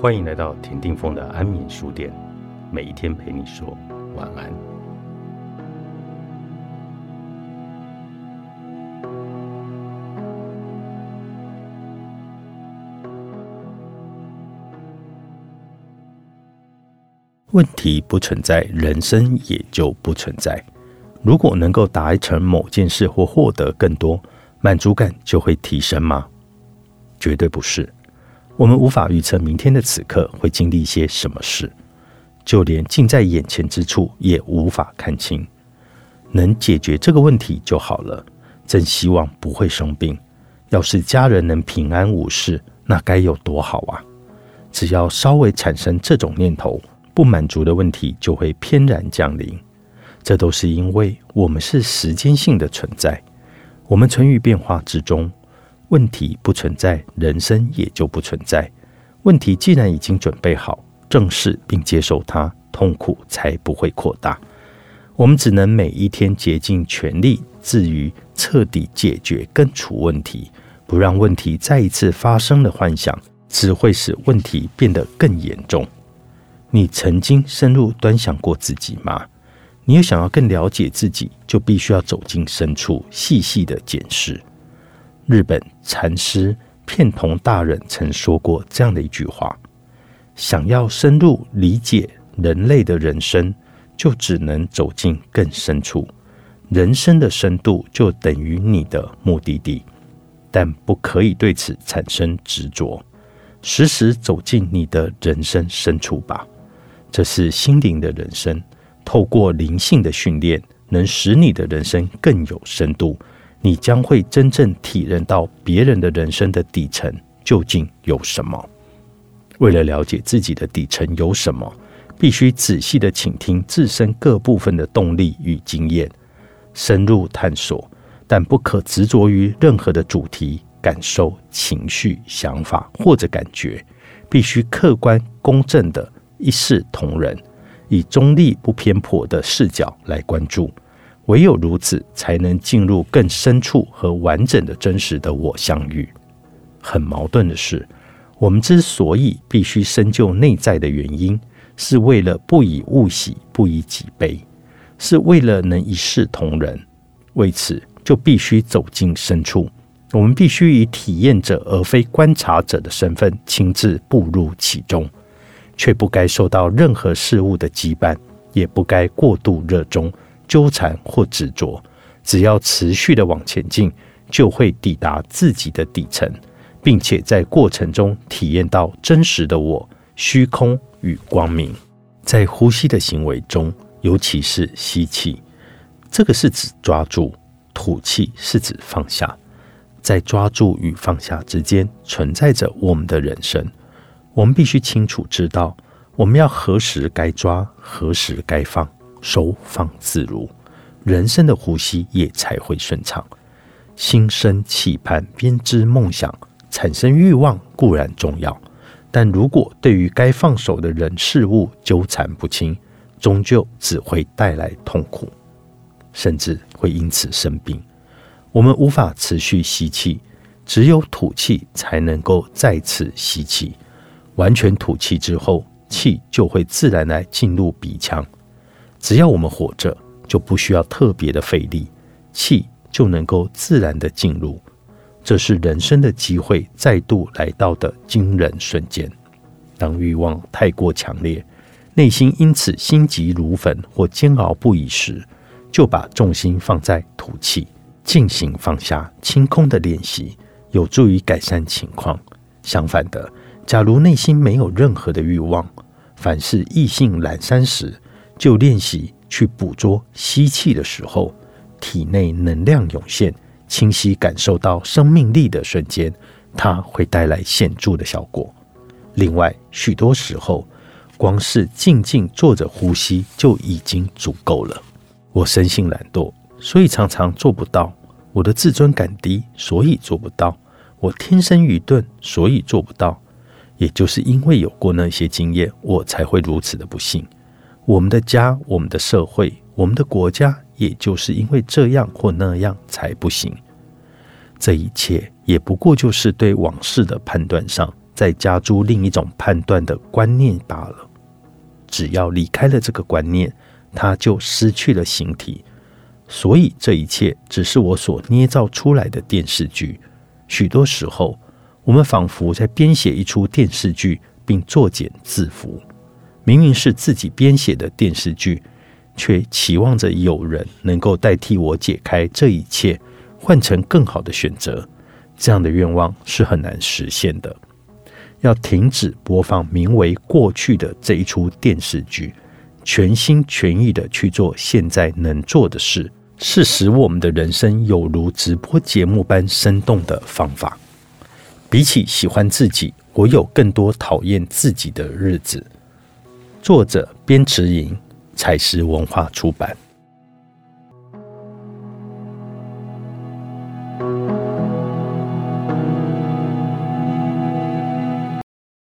欢迎来到田定峰的安眠书店，每一天陪你说晚安。问题不存在，人生也就不存在。如果能够达成某件事或获得更多，满足感就会提升吗？绝对不是。我们无法预测明天的此刻会经历一些什么事，就连近在眼前之处也无法看清。能解决这个问题就好了。真希望不会生病。要是家人能平安无事，那该有多好啊！只要稍微产生这种念头，不满足的问题就会翩然降临。这都是因为我们是时间性的存在，我们存于变化之中。问题不存在，人生也就不存在。问题既然已经准备好，正视并接受它，痛苦才不会扩大。我们只能每一天竭尽全力，至于彻底解决根除问题，不让问题再一次发生的幻想，只会使问题变得更严重。你曾经深入端详过自己吗？你有想要更了解自己，就必须要走进深处，细细的检视。日本禅师片桐大人曾说过这样的一句话：“想要深入理解人类的人生，就只能走进更深处。人生的深度就等于你的目的地，但不可以对此产生执着。时时走进你的人生深处吧。这是心灵的人生，透过灵性的训练，能使你的人生更有深度。”你将会真正体认到别人的人生的底层究竟有什么。为了了解自己的底层有什么，必须仔细的倾听自身各部分的动力与经验，深入探索，但不可执着于任何的主题、感受、情绪、想法或者感觉，必须客观公正的一视同仁，以中立不偏颇的视角来关注。唯有如此，才能进入更深处和完整的真实的我相遇。很矛盾的是，我们之所以必须深究内在的原因，是为了不以物喜，不以己悲，是为了能一视同仁。为此，就必须走进深处。我们必须以体验者而非观察者的身份，亲自步入其中，却不该受到任何事物的羁绊，也不该过度热衷。纠缠或执着，只要持续的往前进，就会抵达自己的底层，并且在过程中体验到真实的我、虚空与光明。在呼吸的行为中，尤其是吸气，这个是指抓住；吐气是指放下。在抓住与放下之间，存在着我们的人生。我们必须清楚知道，我们要何时该抓，何时该放。收放自如，人生的呼吸也才会顺畅。心生期盼，编织梦想，产生欲望固然重要，但如果对于该放手的人事物纠缠不清，终究只会带来痛苦，甚至会因此生病。我们无法持续吸气，只有吐气才能够再次吸气。完全吐气之后，气就会自然来进入鼻腔。只要我们活着，就不需要特别的费力，气就能够自然的进入。这是人生的机会再度来到的惊人瞬间。当欲望太过强烈，内心因此心急如焚或煎熬不已时，就把重心放在吐气，进行放下、清空的练习，有助于改善情况。相反的，假如内心没有任何的欲望，凡是异性阑珊时，就练习去捕捉吸气的时候，体内能量涌现，清晰感受到生命力的瞬间，它会带来显著的效果。另外，许多时候，光是静静坐着呼吸就已经足够了。我生性懒惰，所以常常做不到；我的自尊感低，所以做不到；我天生愚钝，所以做不到。也就是因为有过那些经验，我才会如此的不幸。我们的家、我们的社会、我们的国家，也就是因为这样或那样才不行。这一切也不过就是对往事的判断上再加诸另一种判断的观念罢了。只要离开了这个观念，它就失去了形体。所以这一切只是我所捏造出来的电视剧。许多时候，我们仿佛在编写一出电视剧，并作茧自缚。明明是自己编写的电视剧，却期望着有人能够代替我解开这一切，换成更好的选择。这样的愿望是很难实现的。要停止播放名为“过去”的这一出电视剧，全心全意的去做现在能做的事，是使我们的人生有如直播节目般生动的方法。比起喜欢自己，我有更多讨厌自己的日子。作者：边池莹，彩石文化出版。